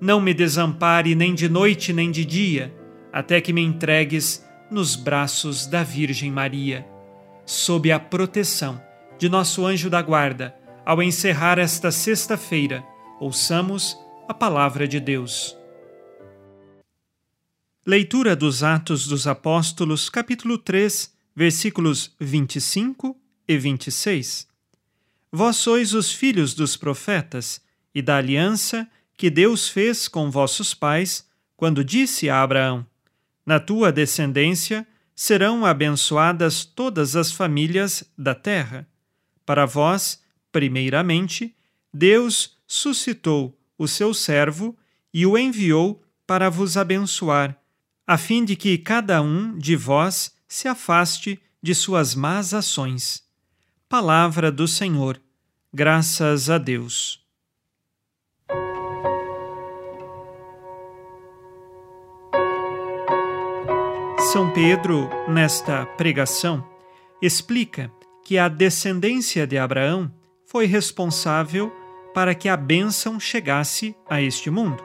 não me desampare nem de noite nem de dia, até que me entregues nos braços da Virgem Maria. Sob a proteção de nosso anjo da guarda, ao encerrar esta sexta-feira, ouçamos a palavra de Deus. Leitura dos Atos dos Apóstolos, capítulo 3 versículos 25 e 26. Vós sois os filhos dos profetas e da aliança Deus fez com vossos pais, quando disse a Abraão: Na tua descendência serão abençoadas todas as famílias da terra. Para vós, primeiramente, Deus suscitou o seu servo e o enviou para vos abençoar, a fim de que cada um de vós se afaste de suas más ações. Palavra do Senhor. Graças a Deus. São Pedro, nesta pregação, explica que a descendência de Abraão foi responsável para que a bênção chegasse a este mundo.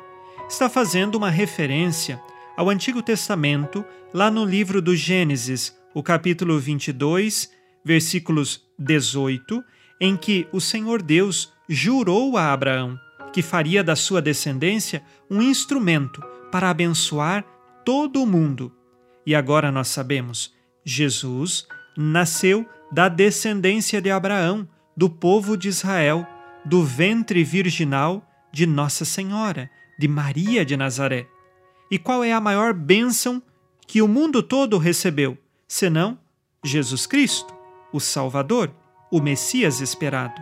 Está fazendo uma referência ao Antigo Testamento, lá no livro do Gênesis, o capítulo 22, versículos 18, em que o Senhor Deus jurou a Abraão que faria da sua descendência um instrumento para abençoar todo o mundo. E agora nós sabemos, Jesus nasceu da descendência de Abraão, do povo de Israel, do ventre virginal de Nossa Senhora, de Maria de Nazaré. E qual é a maior bênção que o mundo todo recebeu, senão Jesus Cristo, o Salvador, o Messias esperado?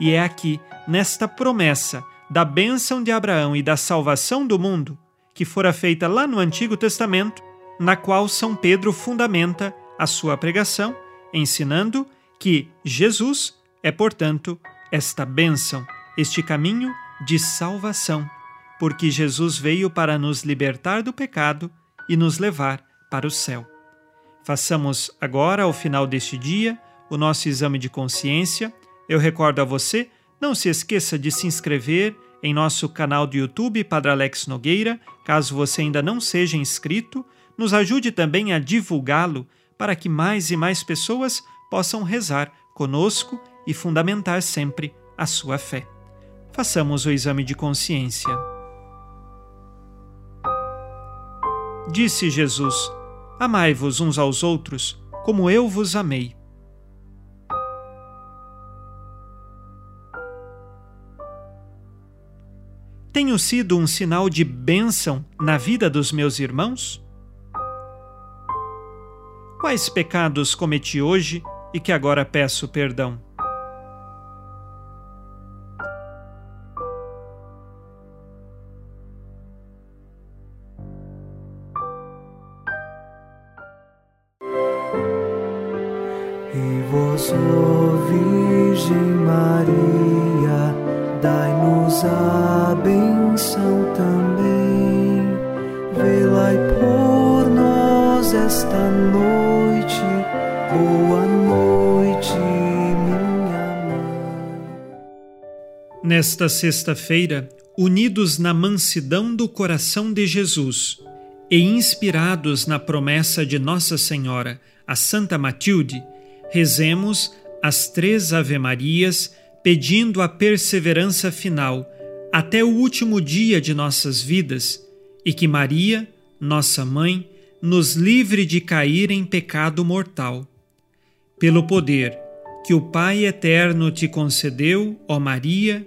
E é aqui, nesta promessa da bênção de Abraão e da salvação do mundo, que fora feita lá no Antigo Testamento, na qual São Pedro fundamenta a sua pregação, ensinando que Jesus é, portanto, esta bênção, este caminho de salvação porque Jesus veio para nos libertar do pecado e nos levar para o céu. Façamos agora, ao final deste dia, o nosso exame de consciência. Eu recordo a você, não se esqueça de se inscrever em nosso canal do YouTube Padre Alex Nogueira, caso você ainda não seja inscrito. Nos ajude também a divulgá-lo para que mais e mais pessoas possam rezar conosco e fundamentar sempre a sua fé. Façamos o exame de consciência. Disse Jesus: Amai-vos uns aos outros, como eu vos amei. Tenho sido um sinal de bênção na vida dos meus irmãos? Quais pecados cometi hoje e que agora peço perdão? E vós, Virgem Maria, dai-nos a Nesta sexta-feira, unidos na mansidão do coração de Jesus e inspirados na promessa de Nossa Senhora, a Santa Matilde, rezemos as três Ave-Marias pedindo a perseverança final até o último dia de nossas vidas e que Maria, nossa mãe, nos livre de cair em pecado mortal. Pelo poder que o Pai eterno te concedeu, ó Maria,